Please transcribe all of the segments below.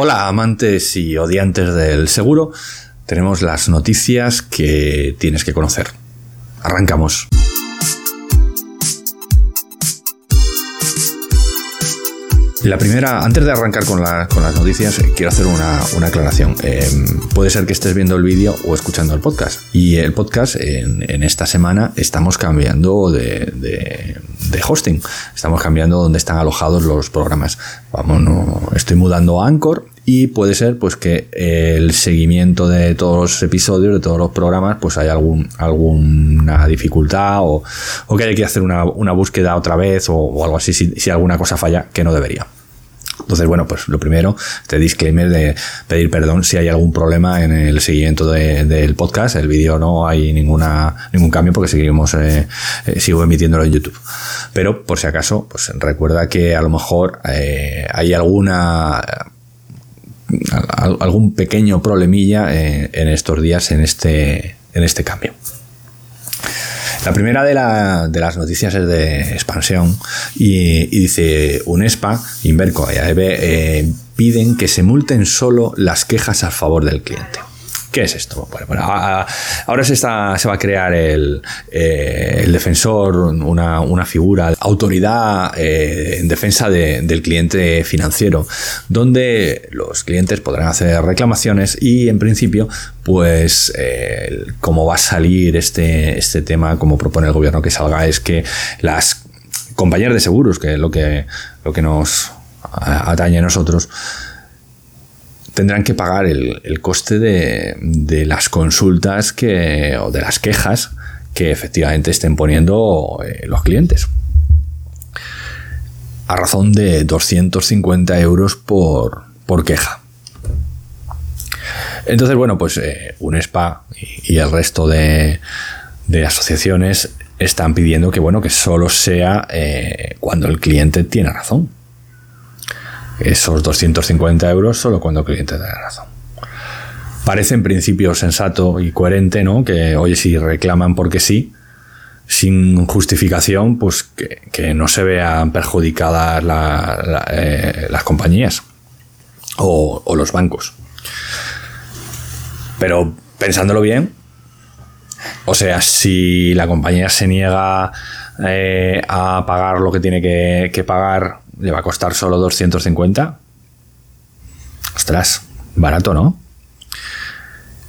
Hola amantes y odiantes del seguro, tenemos las noticias que tienes que conocer. Arrancamos. La primera, antes de arrancar con, las noticias, eh, quiero hacer una, aclaración. Em, puede ser que estés viendo el vídeo o escuchando el podcast. Y el podcast, en, esta semana, estamos cambiando de, hosting. Estamos cambiando donde están alojados los programas. Vamos, no, estoy mudando a Anchor y puede ser pues que el seguimiento de todos los episodios, de todos los programas, pues hay algún, alguna dificultad o, que hay que hacer una, búsqueda otra vez o, algo así si, alguna cosa falla que no debería. Entonces, bueno, pues lo primero, este disclaimer de pedir perdón si hay algún problema en el seguimiento del podcast. El vídeo no hay ninguna, ningún cambio porque seguimos, eh, eh, sigo emitiéndolo en YouTube. Pero por si acaso, pues recuerda que a lo mejor eh, hay alguna algún pequeño problemilla eh, en estos días en este, en este cambio. La primera de, las noticias es de expansión y, dice UNESPA, Inverco y AEB eh, piden que se multen solo las quejas a favor del cliente. ¿Qué es esto? Bueno, ahora se, va a crear el, eh, defensor, una, figura, autoridad eh, en defensa del cliente financiero, donde los clientes podrán hacer reclamaciones y en principio, pues eh, como va a salir este, este tema, como propone el gobierno que salga, es que las compañías de seguros, que es lo que, lo que nos atañe a nosotros, tendrán que pagar el, coste de, las consultas que, o de las quejas que efectivamente estén poniendo eh, los clientes. A razón de 250 euros por, por queja. Entonces, bueno, pues eh, UNESPA y, el resto de, asociaciones están pidiendo que, bueno, que solo sea eh, cuando el cliente tiene razón esos 250 euros solo cuando el cliente tenga razón. Parece en principio sensato y coherente, ¿no? Que, oye, si reclaman porque sí, sin justificación, pues que, no se vean perjudicadas eh, las compañías o, los bancos. Pero pensándolo bien, o sea, si la compañía se niega eh, a pagar lo que tiene que, que pagar le va a costar solo 250. Ostras, barato, ¿no?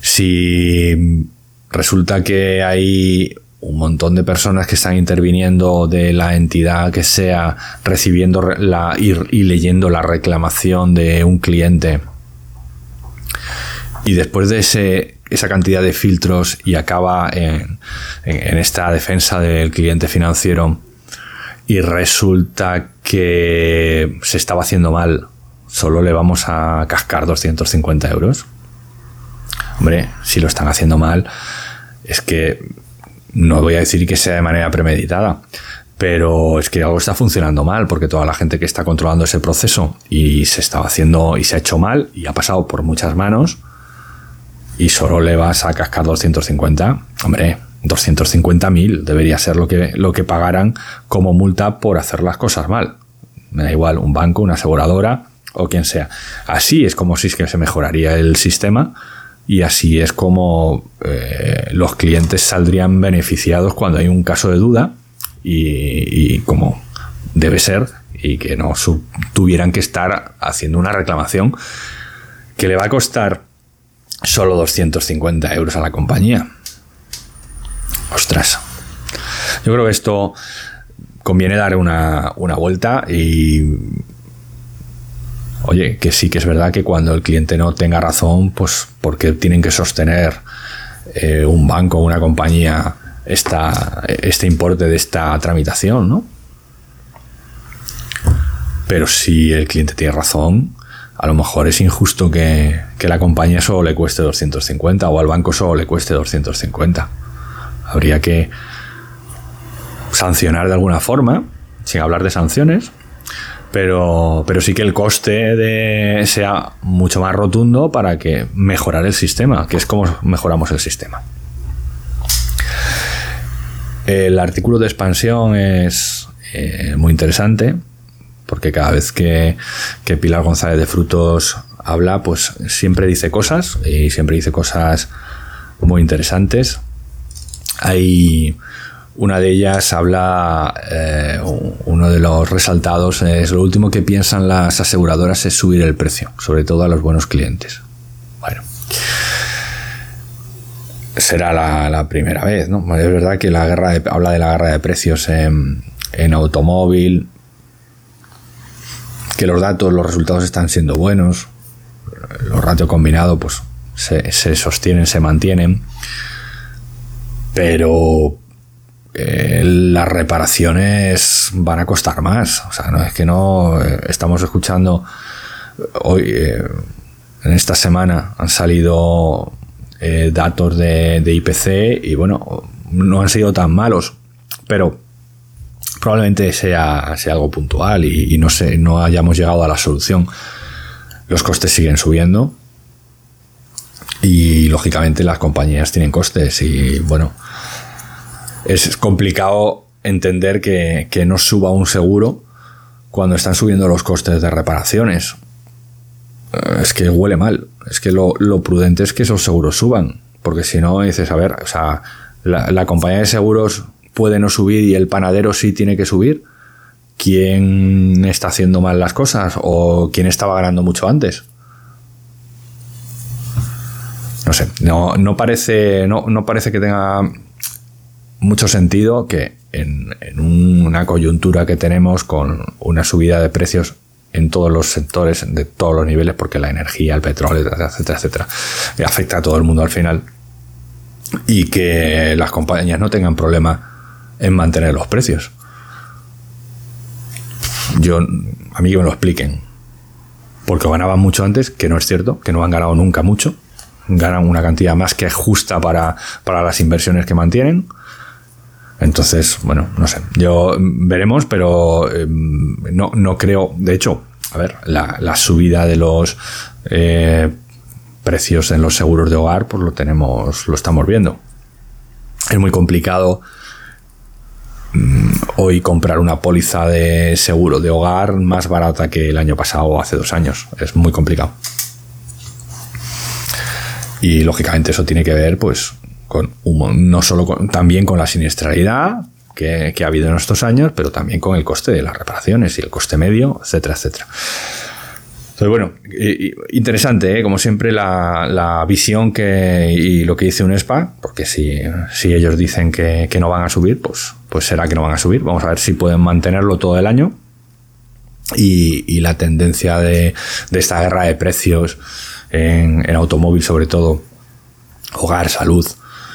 Si resulta que hay un montón de personas que están interviniendo de la entidad que sea, recibiendo la, y, leyendo la reclamación de un cliente. Y después de esa cantidad de filtros y acaba en esta defensa del cliente financiero, y resulta que se estaba haciendo mal, solo le vamos a cascar 250 euros. Hombre, si lo están haciendo mal, es que no voy a decir que sea de manera premeditada, pero es que algo está funcionando mal, porque toda la gente que está controlando ese proceso y se estaba haciendo y se ha hecho mal y ha pasado por muchas manos y solo le vas a cascar 250, hombre, 250.000 debería ser lo que, lo que pagaran como multa por hacer las cosas mal. Me da igual, un banco, una aseguradora o quien sea. Así es como si es que se mejoraría el sistema y así es como eh, los clientes saldrían beneficiados cuando hay un caso de duda y, como debe ser y que no tuvieran que estar haciendo una reclamación que le va a costar solo 250 euros a la compañía. Ostras. Yo creo que esto conviene dar una, vuelta y oye, que sí que es verdad que cuando el cliente no tenga razón, pues porque tienen que sostener eh, un banco una compañía esta, este importe de esta tramitación, ¿no? Pero si el cliente tiene razón, a lo mejor es injusto que, que la compañía solo le cueste 250 o al banco solo le cueste 250 habría que sancionar de alguna forma, sin hablar de sanciones, pero, pero sí que el coste de, sea mucho más rotundo para que mejorar el sistema, que es como mejoramos el sistema. El artículo de expansión es eh, muy interesante porque cada vez que, que, Pilar González de Frutos habla, pues siempre dice cosas y siempre dice cosas muy interesantes. Hay una de ellas habla, eh, uno de los resaltados es lo último que piensan las aseguradoras es subir el precio, sobre todo a los buenos clientes. Bueno, será la, primera vez, ¿no? Es verdad que la guerra habla de la guerra de precios en, automóvil, que los datos, los resultados están siendo buenos, los ratios combinados pues se, se sostienen, se mantienen, pero eh, las reparaciones van a costar más. O sea, no es que no. Eh, estamos escuchando hoy, eh, en esta semana, han salido datos de, IPC y bueno, no han sido tan malos, pero probablemente sea, sea algo puntual y, no, sé, no hayamos llegado a la solución. Los costes siguen subiendo y lógicamente las compañías tienen costes y bueno es complicado entender que, no suba un seguro cuando están subiendo los costes de reparaciones. Eh, es que huele mal. Es que lo, prudente es que esos seguros suban. Porque si no, dices, a ver, o sea, la, compañía de seguros puede no subir y el panadero sí tiene que subir. ¿Quién está haciendo mal las cosas? ¿O quién estaba ganando mucho antes? No sé, no, no parece. No, no parece que tenga mucho sentido que en, una coyuntura que tenemos con una subida de precios en todos los sectores, de todos los niveles, porque la energía, el petróleo, etcétera, etcétera, afecta a todo el mundo al final, y que las compañías no tengan problema en mantener los precios. Yo, a mí que me lo expliquen, porque ganaban mucho antes, que no es cierto, que no han ganado nunca mucho, ganan una cantidad más que justa para, para las inversiones que mantienen, entonces, bueno, no sé, yo mm, veremos, pero em, no, no, creo, de hecho, a ver, la, subida de los eh, precios en los seguros de hogar, pues lo tenemos, lo estamos viendo. Es muy complicado mm, hoy comprar una póliza de seguro de hogar más barata que el año pasado o hace dos años. Es muy complicado. Y lógicamente eso tiene que ver, pues, con no solo también con la siniestralidad que, ha habido en estos años, pero también con el coste de las reparaciones y el coste medio, etcétera, etcétera. Entonces, bueno, interesante, ¿eh? como siempre, la, visión que, y lo que dice UNESPA, porque si, si ellos dicen que, no van a subir, pues, pues será que no van a subir. Vamos a ver si pueden mantenerlo todo el año. Y, la tendencia de, esta guerra de precios en, en automóvil, sobre todo, hogar, salud,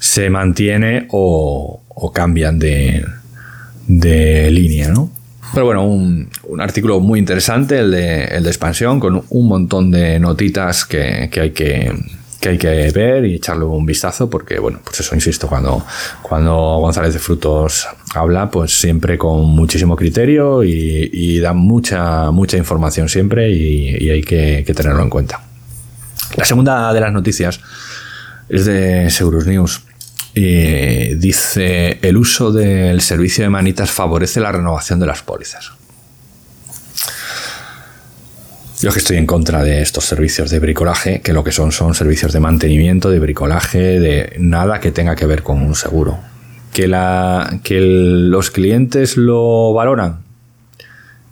se mantiene o, cambian de, línea, ¿no? Pero bueno, un, artículo muy interesante, el de, el de expansión, con un montón de notitas que, hay que, hay que ver y echarle un vistazo, porque, bueno, pues eso, insisto, cuando, cuando González de Frutos habla, pues siempre con muchísimo criterio y, da mucha, mucha información siempre y, hay que, que, tenerlo en cuenta. La segunda de las noticias es de Seguros News y dice, el uso del servicio de manitas favorece la renovación de las pólizas. Yo que estoy en contra de estos servicios de bricolaje, que lo que son son servicios de mantenimiento, de bricolaje, de nada que tenga que ver con un seguro. Que, la, que los clientes lo valoran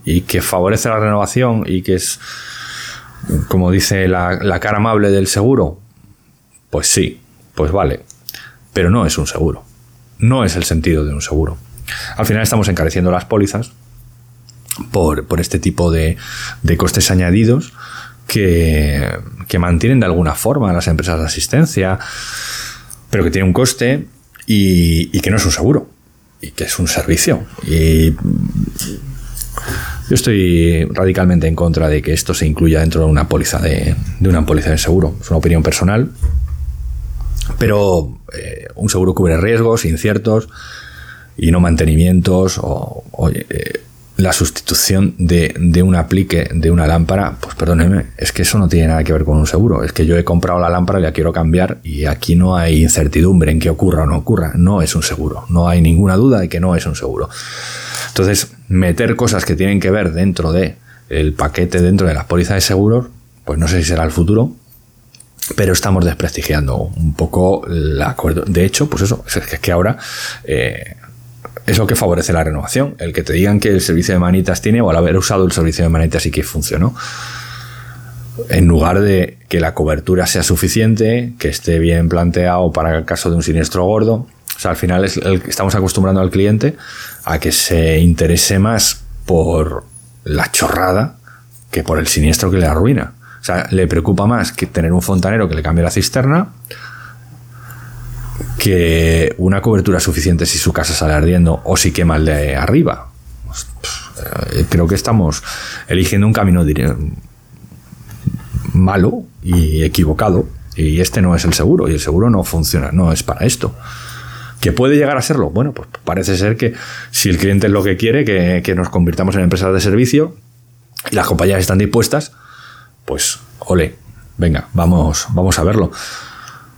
y que favorece la renovación y que es, como dice la, la cara amable del seguro, pues sí, pues vale pero no es un seguro. No es el sentido de un seguro. Al final estamos encareciendo las pólizas por, este tipo de, costes añadidos que, mantienen de alguna forma las empresas de asistencia, pero que tiene un coste y, que no es un seguro, y que es un servicio. Y yo estoy radicalmente en contra de que esto se incluya dentro de una póliza de, de una póliza de seguro. Es una opinión personal pero eh, un seguro cubre riesgos inciertos y no mantenimientos o, eh, la sustitución de, un aplique de una lámpara, pues perdóneme, es que eso no tiene nada que ver con un seguro. Es que yo he comprado la lámpara y la quiero cambiar y aquí no hay incertidumbre en que ocurra o no ocurra. No es un seguro. No hay ninguna duda de que no es un seguro. Entonces, meter cosas que tienen que ver dentro de el paquete, dentro de las pólizas de seguros, pues no sé si será el futuro, pero estamos desprestigiando un poco el acuerdo. De hecho, pues eso, es que ahora eh, es lo que favorece la renovación, el que te digan que el servicio de manitas tiene o al haber usado el servicio de manitas y que funcionó. En lugar de que la cobertura sea suficiente, que esté bien planteado para el caso de un siniestro gordo. O sea, al final estamos acostumbrando al cliente a que se interese más por la chorrada que por el siniestro que le arruina. O sea, le preocupa más que tener un fontanero que le cambie la cisterna que una cobertura suficiente si su casa sale ardiendo o si quema el de arriba. Pues, eh, creo que estamos eligiendo un camino malo y equivocado y este no es el seguro y el seguro no funciona, no es para esto. ¿Que puede llegar a serlo? Bueno, pues parece ser que si el cliente es lo que quiere, que, que nos convirtamos en empresas de servicio y las compañías están dispuestas, pues, ole, venga, vamos, vamos a verlo.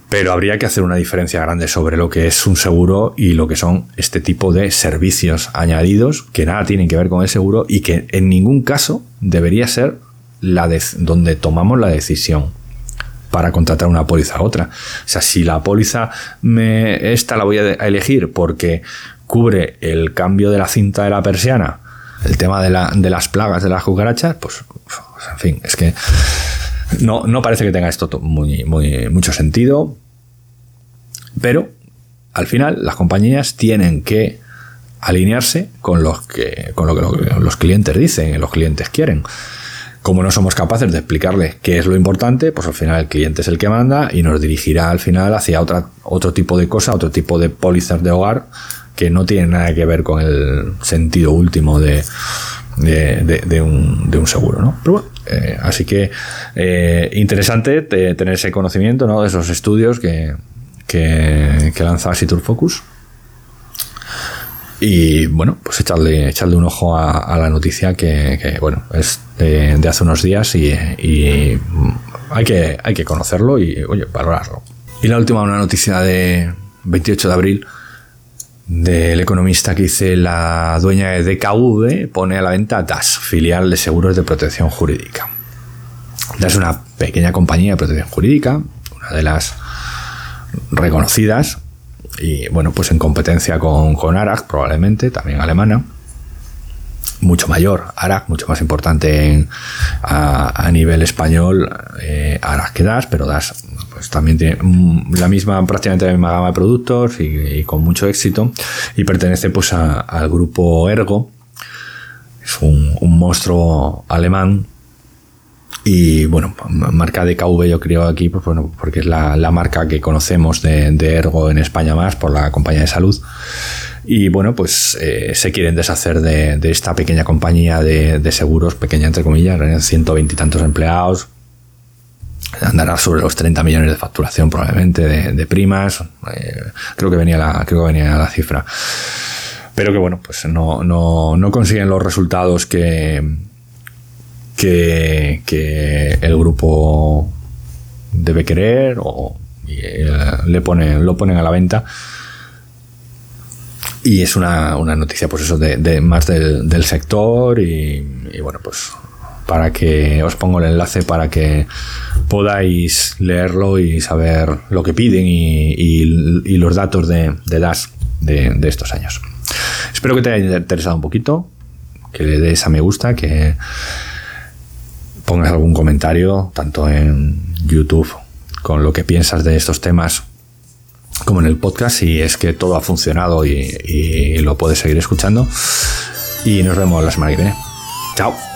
Pero habría que hacer una diferencia grande sobre lo que es un seguro y lo que son este tipo de servicios añadidos que nada tienen que ver con el seguro y que en ningún caso debería ser la donde tomamos la decisión para contratar una póliza a otra. O sea, si la póliza me, esta la voy a elegir porque cubre el cambio de la cinta de la persiana, el tema de, de las plagas de las cucarachas, pues en fin, es que no, no parece que tenga esto muy, muy, mucho sentido. Pero al final las compañías tienen que alinearse con, los que, con lo que los clientes dicen, los clientes quieren. Como no somos capaces de explicarle qué es lo importante, pues al final el cliente es el que manda y nos dirigirá al final hacia otra, otro tipo de cosa, otro tipo de pólizas de hogar que no tienen nada que ver con el sentido último de, de, un, seguro, ¿no? Pero bueno, eh, así que eh, interesante tener ese conocimiento, ¿no? De esos estudios que, que, que lanza Focus. Y bueno, pues echarle, echarle un ojo a, la noticia que, bueno, es de, hace unos días y, hay, que, hay que conocerlo y, oye, valorarlo. Y la última, una noticia de 28 de abril del economista que dice la dueña de DKV pone a la venta DAS, filial de seguros de protección jurídica. DAS es una pequeña compañía de protección jurídica, una de las reconocidas, y bueno, pues en competencia con, con ARAG, probablemente, también alemana. Mucho mayor, ARAG, mucho más importante a, nivel español, eh, que DAS, pero DAS pues también tiene la misma, prácticamente la misma gama de productos y, con mucho éxito. Y pertenece pues al grupo Ergo. Es un, monstruo alemán y bueno, marca de KV yo creo aquí, pues bueno, porque es la, marca que conocemos de, Ergo en España más por la compañía de salud. Y bueno, pues eh, se quieren deshacer de, esta pequeña compañía de, de, seguros, pequeña entre comillas, 120 y tantos empleados, andará sobre los 30 millones de facturación probablemente de, primas. Eh, creo que venía la, creo que venía la cifra. Pero que bueno, pues no, no, no consiguen los resultados que, que, el grupo debe querer o eh, le ponen, lo ponen a la venta. Y es una, noticia, pues eso, de, más del, sector y, y, bueno, pues para que os pongo el enlace para que podáis leerlo y saber lo que piden y, los datos de, DAS de, estos años. Espero que te haya interesado un poquito, que le des a me gusta, que pongas algún comentario, tanto en YouTube con lo que piensas de estos temas como en el podcast, si es que todo ha funcionado y, y lo puedes seguir escuchando. Y nos vemos la semana que viene. Chao.